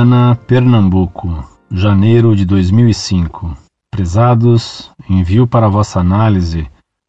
Uruguaiana, Pernambuco, janeiro de 2005. Prezados, envio para vossa análise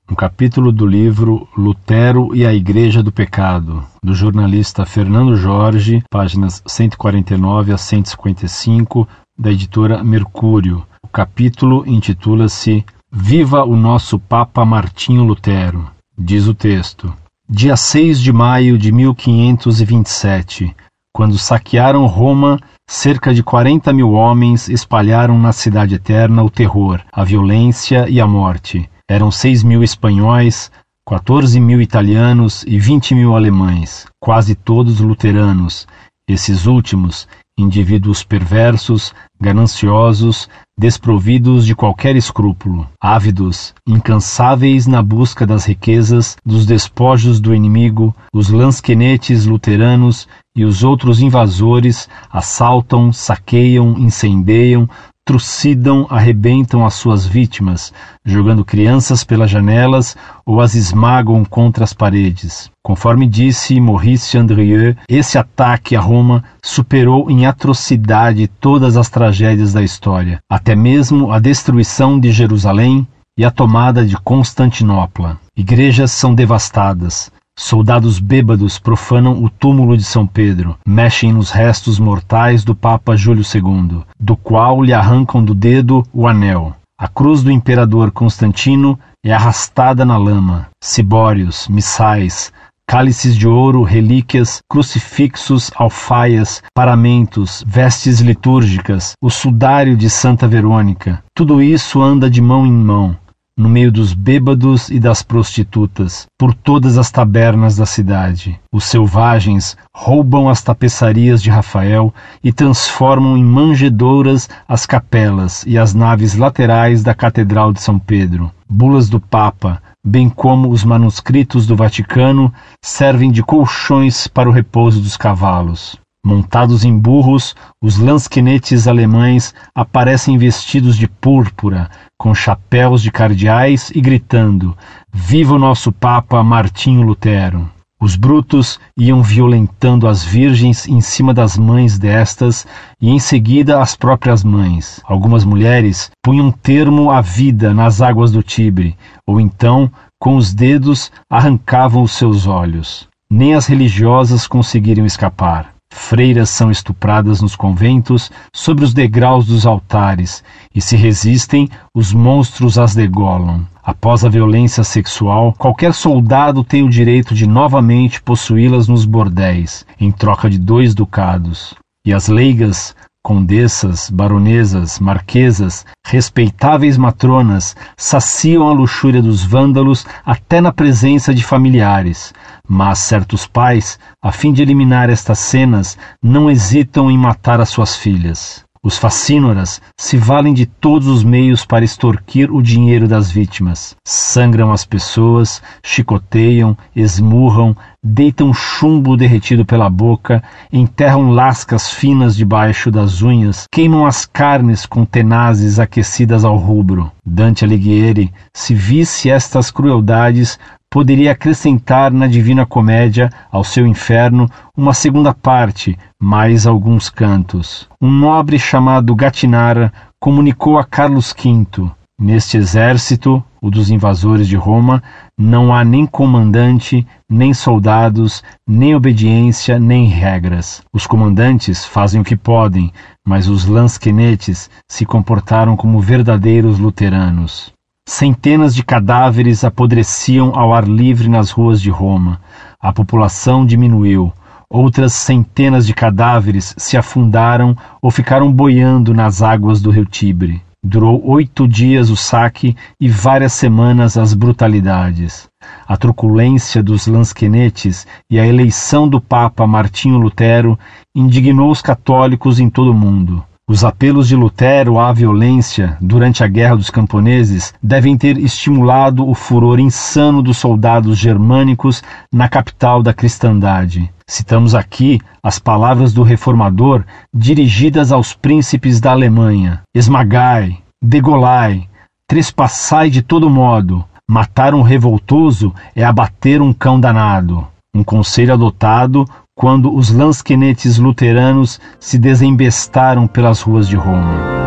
um capítulo do livro Lutero e a Igreja do Pecado, do jornalista Fernando Jorge, páginas 149 a 155, da editora Mercúrio. O capítulo intitula-se Viva o nosso Papa Martinho Lutero. Diz o texto: Dia 6 de maio de 1527, quando saquearam Roma, cerca de 40 mil homens espalharam na Cidade Eterna o terror, a violência e a morte. Eram 6 mil espanhóis, 14 mil italianos e 20 mil alemães, quase todos luteranos. Esses últimos, indivíduos perversos, gananciosos, desprovidos de qualquer escrúpulo, ávidos, incansáveis na busca das riquezas, dos despojos do inimigo, os lansquenetes luteranos e os outros invasores assaltam, saqueiam, incendeiam, trucidam, arrebentam as suas vítimas, jogando crianças pelas janelas ou as esmagam contra as paredes. Conforme disse Maurice Andrieux, esse ataque a Roma superou em atrocidade todas as tragédias da história, até mesmo a destruição de Jerusalém e a tomada de Constantinopla. Igrejas são devastadas, Soldados bêbados profanam o túmulo de São Pedro, mexem nos restos mortais do Papa Júlio II, do qual lhe arrancam do dedo o anel. A cruz do imperador Constantino é arrastada na lama. Cibórios, missais, cálices de ouro, relíquias, crucifixos, alfaias, paramentos, vestes litúrgicas, o sudário de Santa Verônica. Tudo isso anda de mão em mão, no meio dos bêbados e das prostitutas, por todas as tabernas da cidade. Os selvagens roubam as tapeçarias de Rafael e transformam em manjedouras as capelas e as naves laterais da Catedral de São Pedro. Bulas do Papa, bem como os manuscritos do Vaticano, servem de colchões para o repouso dos cavalos. Montados em burros, os lansquenetes alemães aparecem vestidos de púrpura, com chapéus de cardeais e gritando: Viva o nosso Papa Martinho Lutero! Os brutos iam violentando as virgens em cima das mães destas e em seguida as próprias mães. Algumas mulheres punham termo à vida nas águas do Tibre, ou então, com os dedos, arrancavam os seus olhos. Nem as religiosas conseguiram escapar. Freiras são estupradas nos conventos, sobre os degraus dos altares, e se resistem, os monstros as degolam. Após a violência sexual, qualquer soldado tem o direito de novamente possuí-las nos bordéis, em troca de dois ducados. E as leigas, condessas, baronesas, marquesas, respeitáveis matronas, saciam a luxúria dos vândalos até na presença de familiares, mas certos pais, a fim de eliminar estas cenas, não hesitam em matar as suas filhas. Os facínoras se valem de todos os meios para extorquir o dinheiro das vítimas. Sangram as pessoas, chicoteiam, esmurram, deitam chumbo derretido pela boca, enterram lascas finas debaixo das unhas, queimam as carnes com tenazes aquecidas ao rubro. Dante Alighieri, se visse estas crueldades, poderia acrescentar na Divina Comédia ao seu inferno uma segunda parte, mais alguns cantos. Um nobre chamado Gatinara comunicou a Carlos V: Neste exército, o dos invasores de Roma, não há nem comandante, nem soldados, nem obediência, nem regras. Os comandantes fazem o que podem, mas os lansquenetes se comportaram como verdadeiros luteranos. Centenas de cadáveres apodreciam ao ar livre nas ruas de Roma. A população diminuiu. Outras centenas de cadáveres se afundaram ou ficaram boiando nas águas do rio Tibre. Durou oito dias o saque e várias semanas as brutalidades. A truculência dos lansquenetes e a eleição do Papa Martinho Lutero indignou os católicos em todo o mundo. Os apelos de Lutero à violência durante a Guerra dos Camponeses devem ter estimulado o furor insano dos soldados germânicos na capital da cristandade. Citamos aqui as palavras do reformador dirigidas aos príncipes da Alemanha: esmagai, degolai, trespassai de todo modo. Matar um revoltoso é abater um cão danado. Um conselho adotado quando os lansquenetes luteranos se desembestaram pelas ruas de Roma.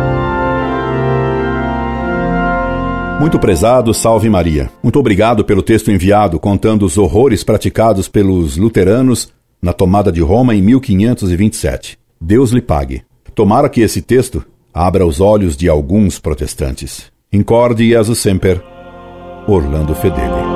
Muito prezado, salve Maria. Muito obrigado pelo texto enviado contando os horrores praticados pelos luteranos na tomada de Roma em 1527. Deus lhe pague. Tomara que esse texto abra os olhos de alguns protestantes. Incorde Jesus Semper, Orlando Fedeli.